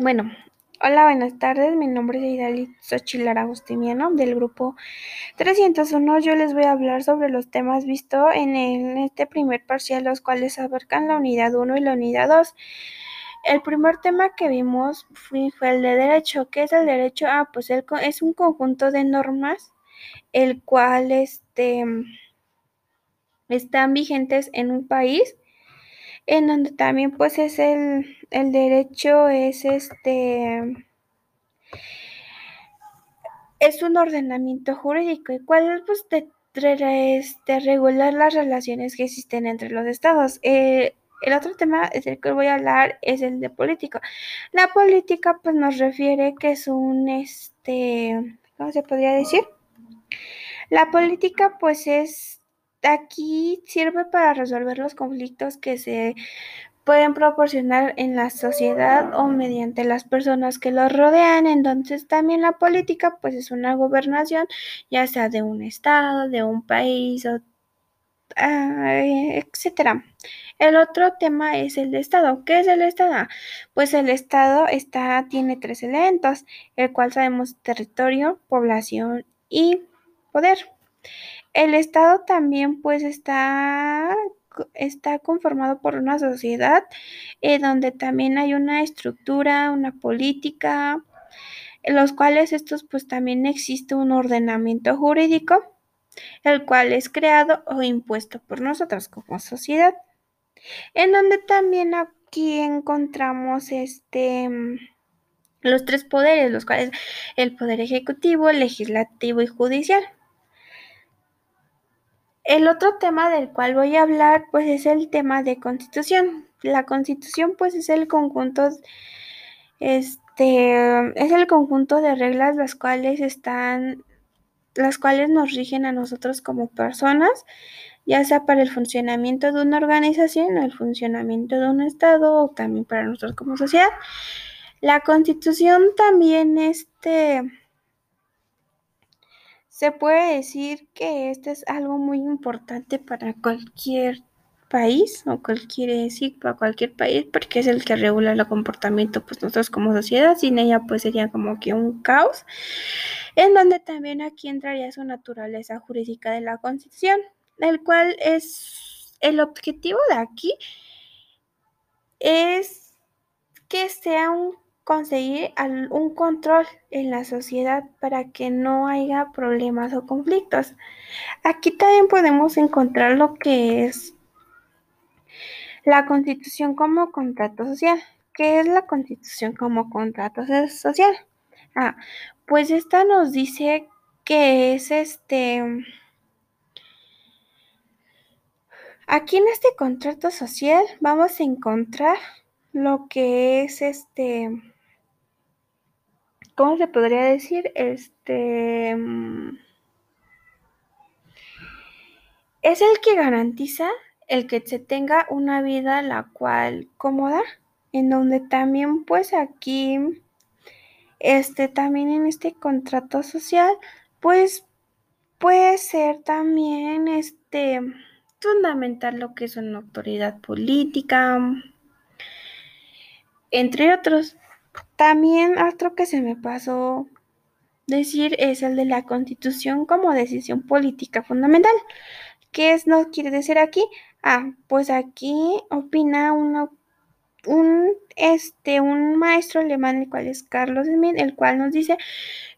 Bueno, hola, buenas tardes. Mi nombre es Idali Xochitl Agustiniano del grupo 301. Yo les voy a hablar sobre los temas vistos en, este primer parcial, los cuales abarcan la unidad 1 y la unidad 2. El primer tema que vimos fue, fue el de derecho. ¿Qué es el derecho? Ah, pues el, es un conjunto de normas el cual este, están vigentes en un país en donde también pues es el, el derecho es este es un ordenamiento jurídico y cuál pues de, de, este, regular las relaciones que existen entre los estados. Eh, el otro tema del que voy a hablar es el de política. La política pues nos refiere que es un este, ¿cómo se podría decir? La política pues es aquí sirve para resolver los conflictos que se pueden proporcionar en la sociedad o mediante las personas que los rodean. Entonces también la política pues es una gobernación, ya sea de un estado, de un país, o, uh, etcétera. El otro tema es el Estado. ¿Qué es el Estado? Pues el Estado está, tiene tres elementos, el cual sabemos territorio, población y poder. El Estado también pues está está conformado por una sociedad eh, donde también hay una estructura, una política, en los cuales estos pues también existe un ordenamiento jurídico, el cual es creado o impuesto por nosotros como sociedad, en donde también aquí encontramos este los tres poderes, los cuales el poder ejecutivo, legislativo y judicial. El otro tema del cual voy a hablar pues es el tema de constitución. La constitución pues es el conjunto este es el conjunto de reglas las cuales están las cuales nos rigen a nosotros como personas, ya sea para el funcionamiento de una organización el funcionamiento de un estado o también para nosotros como sociedad. La constitución también este se puede decir que este es algo muy importante para cualquier país o cualquier sí, para cualquier país porque es el que regula el comportamiento pues nosotros como sociedad. Sin ella pues sería como que un caos en donde también aquí entraría su naturaleza jurídica de la constitución el cual es el objetivo de aquí es que sea un conseguir un control en la sociedad para que no haya problemas o conflictos. Aquí también podemos encontrar lo que es la constitución como contrato social. ¿Qué es la constitución como contrato social? Ah, pues esta nos dice que es este... Aquí en este contrato social vamos a encontrar lo que es este ¿cómo se podría decir? Este es el que garantiza el que se tenga una vida la cual cómoda, en donde también pues aquí este también en este contrato social pues puede ser también este fundamental lo que es una autoridad política entre otros. También otro que se me pasó decir es el de la constitución como decisión política fundamental. ¿Qué es, no quiere decir aquí? Ah, pues aquí opina uno, un, este, un maestro alemán, el cual es Carlos Smith, el cual nos dice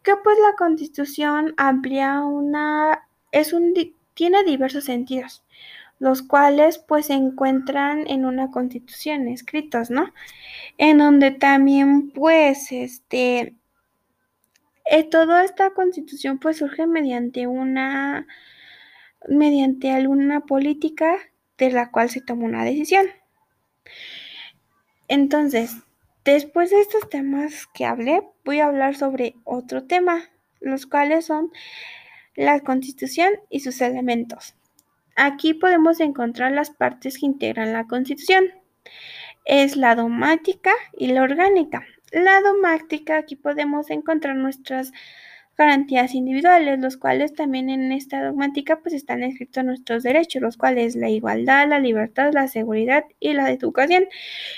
que pues la constitución amplía una, es un, tiene diversos sentidos los cuales pues se encuentran en una constitución escritos, ¿no? En donde también pues este eh, toda esta constitución pues surge mediante una mediante alguna política de la cual se toma una decisión. Entonces, después de estos temas que hablé, voy a hablar sobre otro tema, los cuales son la constitución y sus elementos. Aquí podemos encontrar las partes que integran la Constitución. Es la dogmática y la orgánica. La dogmática, aquí podemos encontrar nuestras garantías individuales, los cuales también en esta dogmática pues están escritos nuestros derechos, los cuales la igualdad, la libertad, la seguridad y la educación.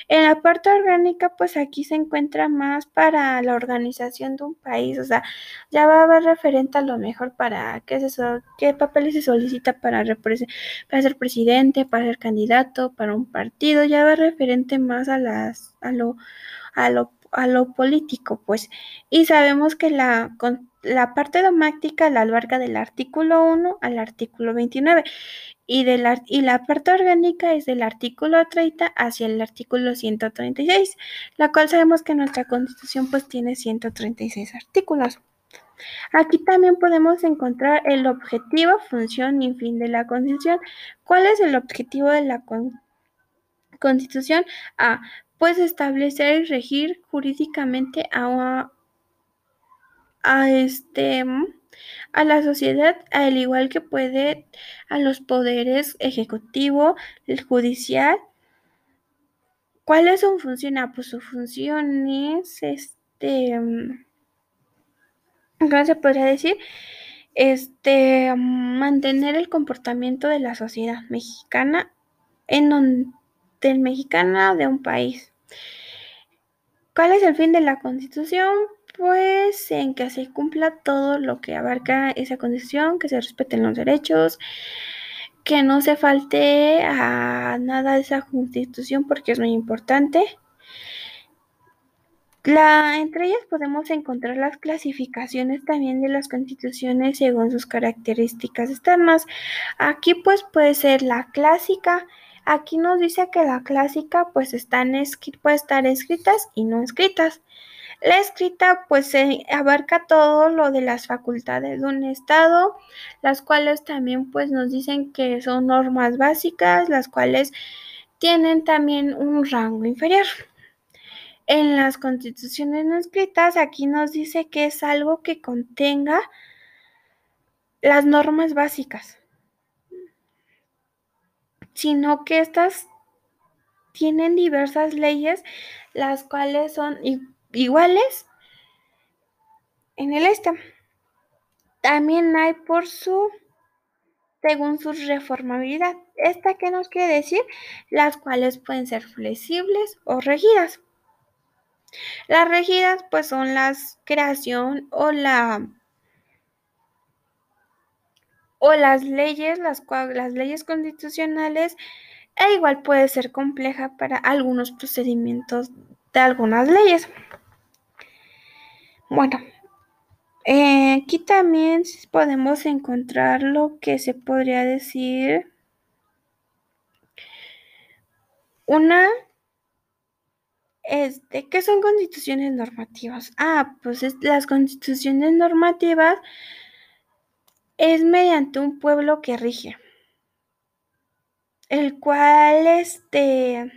En la parte orgánica pues aquí se encuentra más para la organización de un país, o sea, ya va a haber referente a lo mejor para qué es eso, qué papeles se solicita para, para ser presidente, para ser candidato, para un partido, ya va referente más a las a lo a lo a lo político, pues, y sabemos que la, la parte dogmática la abarca del artículo 1 al artículo 29 y, de la, y la parte orgánica es del artículo 30 hacia el artículo 136, la cual sabemos que nuestra constitución pues tiene 136 artículos. Aquí también podemos encontrar el objetivo, función y fin de la Constitución. ¿Cuál es el objetivo de la Constitución? A pues establecer y regir jurídicamente a, a este a la sociedad, al igual que puede a los poderes ejecutivo, el judicial. ¿Cuál es su función? Ah, pues su función es este ¿cómo se podría decir? Este mantener el comportamiento de la sociedad mexicana en donde del mexicana de un país. ¿Cuál es el fin de la Constitución? Pues en que se cumpla todo lo que abarca esa Constitución, que se respeten los derechos, que no se falte a nada de esa Constitución porque es muy importante. La, entre ellas podemos encontrar las clasificaciones también de las constituciones según sus características externas. Aquí pues puede ser la clásica, Aquí nos dice que la clásica pues puede estar escritas y no escritas. La escrita pues abarca todo lo de las facultades de un estado, las cuales también pues nos dicen que son normas básicas, las cuales tienen también un rango inferior. En las constituciones no escritas aquí nos dice que es algo que contenga las normas básicas sino que estas tienen diversas leyes, las cuales son iguales en el este. También hay por su, según su reformabilidad. ¿Esta qué nos quiere decir? Las cuales pueden ser flexibles o regidas. Las regidas pues son las creación o la o las leyes, las, las leyes constitucionales, e igual puede ser compleja para algunos procedimientos de algunas leyes. Bueno, eh, aquí también podemos encontrar lo que se podría decir una este, ¿qué son constituciones normativas? Ah, pues las constituciones normativas es mediante un pueblo que rige, el cual, este,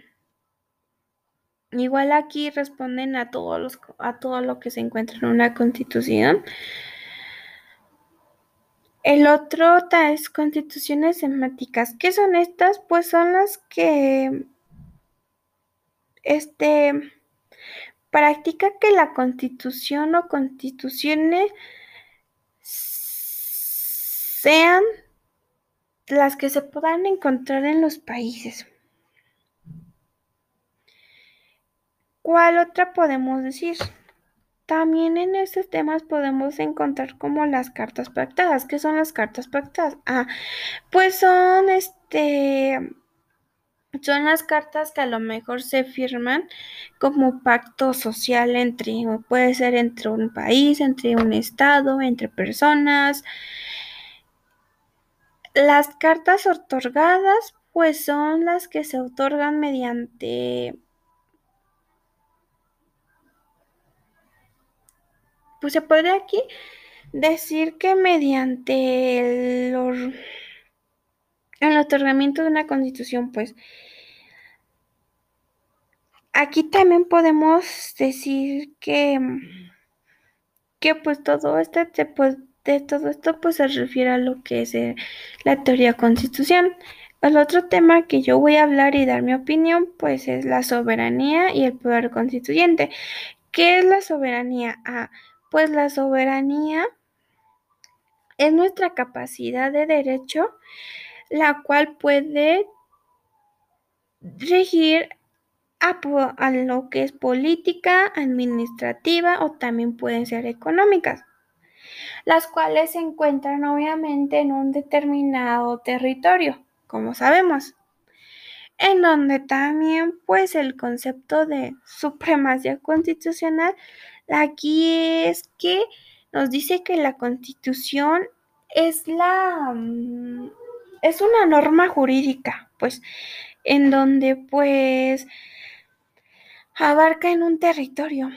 igual aquí responden a, todos los, a todo lo que se encuentra en una constitución. El otro es constituciones semáticas. ¿Qué son estas? Pues son las que este practica que la constitución o constituciones sean las que se puedan encontrar en los países. ¿Cuál otra podemos decir? También en estos temas podemos encontrar como las cartas pactadas. ¿Qué son las cartas pactadas? Ah, pues son este son las cartas que a lo mejor se firman como pacto social entre, puede ser entre un país, entre un estado, entre personas, las cartas otorgadas pues son las que se otorgan mediante pues se puede aquí decir que mediante el, el otorgamiento de una constitución pues aquí también podemos decir que que pues todo esto se puede de todo esto pues se refiere a lo que es eh, la teoría constitución. El otro tema que yo voy a hablar y dar mi opinión pues es la soberanía y el poder constituyente. ¿Qué es la soberanía? Ah, pues la soberanía es nuestra capacidad de derecho, la cual puede regir a, a, lo que es política, administrativa o también pueden ser económicas, las cuales se encuentran obviamente en un determinado territorio, como sabemos, en donde también pues el concepto de supremacía constitucional aquí es que nos dice que la constitución es la mm, es una norma jurídica, pues en donde pues abarca en un territorio.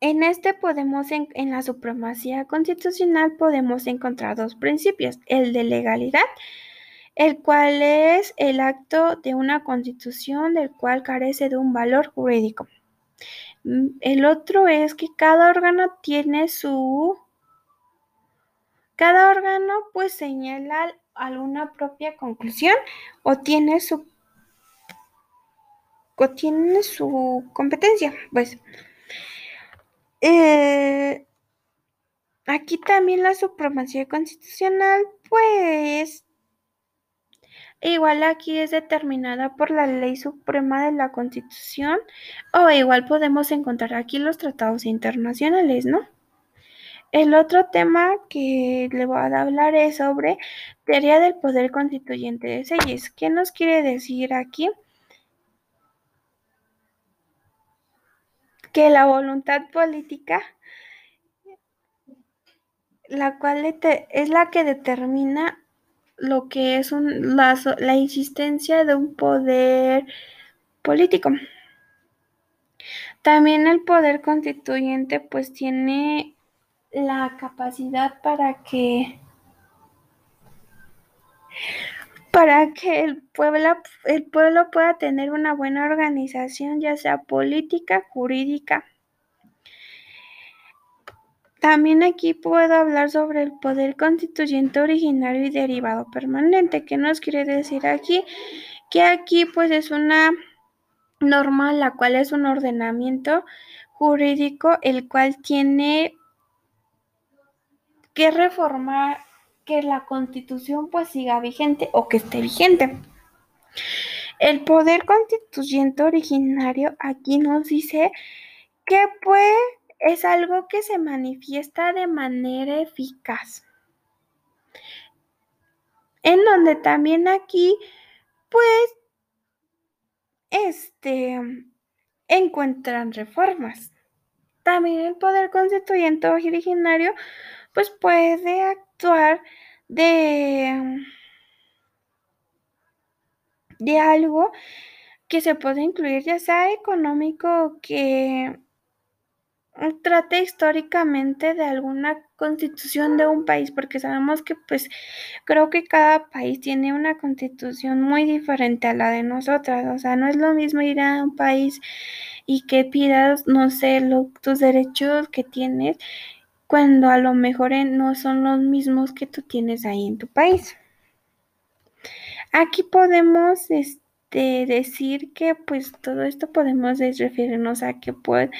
En este podemos, en, la supremacía constitucional podemos encontrar dos principios, el de legalidad, el cual es el acto de una constitución del cual carece de un valor jurídico. El otro es que cada órgano tiene su... Cada órgano pues señala alguna propia conclusión o tiene su o tiene su competencia, pues. Eh, aquí también la supremacía constitucional, pues, igual aquí es determinada por la ley suprema de la Constitución, o igual podemos encontrar aquí los tratados internacionales, ¿no? El otro tema que le voy a hablar es sobre teoría del poder constituyente de Selles. ¿Qué nos quiere decir aquí? Que la voluntad política, la cual es la que determina lo que es un, la, la existencia de un poder político. También el poder constituyente pues tiene la capacidad para que para que el pueblo, el pueblo pueda tener una buena organización, ya sea política, jurídica. También aquí puedo hablar sobre el poder constituyente originario y derivado permanente. ¿Qué nos quiere decir aquí? Que aquí pues es una norma, la cual es un ordenamiento jurídico, el cual tiene que reformar que la constitución pues siga vigente o que esté vigente. El poder constituyente originario aquí nos dice que pues es algo que se manifiesta de manera eficaz. En donde también aquí pues este encuentran reformas. También el poder constituyente originario pues puede actuar de, de algo que se puede incluir, ya sea económico que trate históricamente de alguna constitución de un país, porque sabemos que pues creo que cada país tiene una constitución muy diferente a la de nosotras, o sea, no es lo mismo ir a un país y que pidas, no sé, tus derechos que tienes cuando a lo mejor no son los mismos que tú tienes ahí en tu país. Aquí podemos este, decir que pues todo esto podemos referirnos a que pues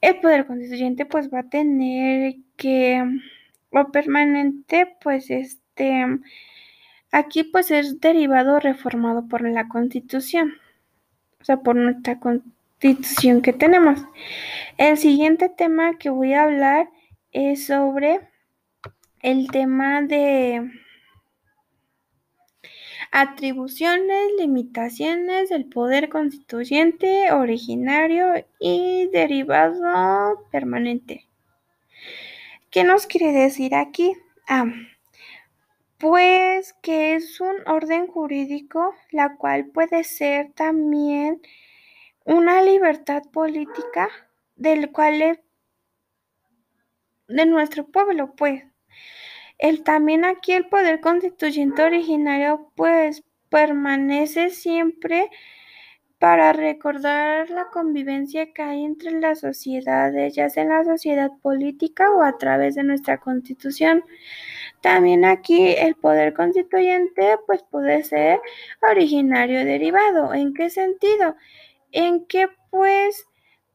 el poder constituyente pues va a tener que o permanente pues este aquí pues es derivado reformado por la constitución o sea por nuestra constitución que tenemos el siguiente tema que voy a hablar es sobre el tema de atribuciones, limitaciones del poder constituyente originario y derivado permanente. ¿Qué nos quiere decir aquí? Ah, pues que es un orden jurídico, la cual puede ser también una libertad política, del cual de nuestro pueblo, pues. El, también aquí el poder constituyente originario, pues, permanece siempre para recordar la convivencia que hay entre las sociedades, ya sea en la sociedad política o a través de nuestra constitución. También aquí el poder constituyente pues puede ser originario derivado. ¿En qué sentido? En que pues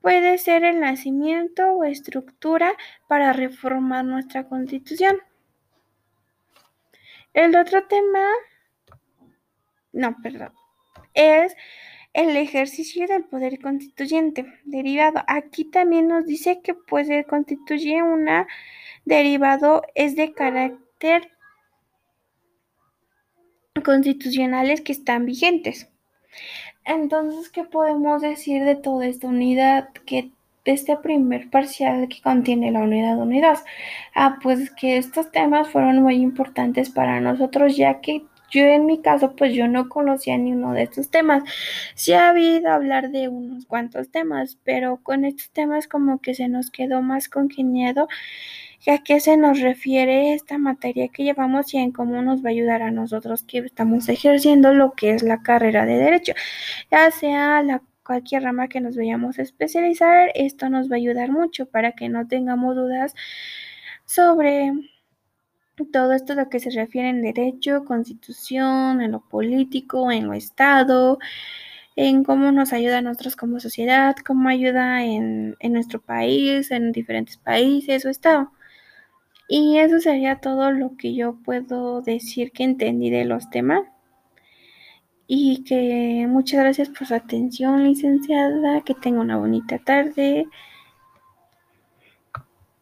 puede ser el nacimiento o estructura para reformar nuestra constitución. El otro tema, no, perdón, es el ejercicio del poder constituyente derivado. Aquí también nos dice que pues constituye una derivado es de carácter constitucionales que están vigentes. Entonces, ¿qué podemos decir de toda esta unidad que de este primer parcial que contiene la unidad unidad? Ah, pues que estos temas fueron muy importantes para nosotros ya que yo en mi caso pues yo no conocía ni uno de estos temas. Sí ha habido hablar de unos cuantos temas, pero con estos temas como que se nos quedó más congeniado a qué se nos refiere esta materia que llevamos y en cómo nos va a ayudar a nosotros que estamos ejerciendo lo que es la carrera de derecho, ya sea la cualquier rama que nos vayamos a especializar, esto nos va a ayudar mucho para que no tengamos dudas sobre todo esto lo que se refiere en derecho, constitución, en lo político, en lo estado, en cómo nos ayuda a nosotros como sociedad, cómo ayuda en, en nuestro país, en diferentes países o estado. Y eso sería todo lo que yo puedo decir que entendí de los temas. Y que muchas gracias por su atención, licenciada. Que tenga una bonita tarde.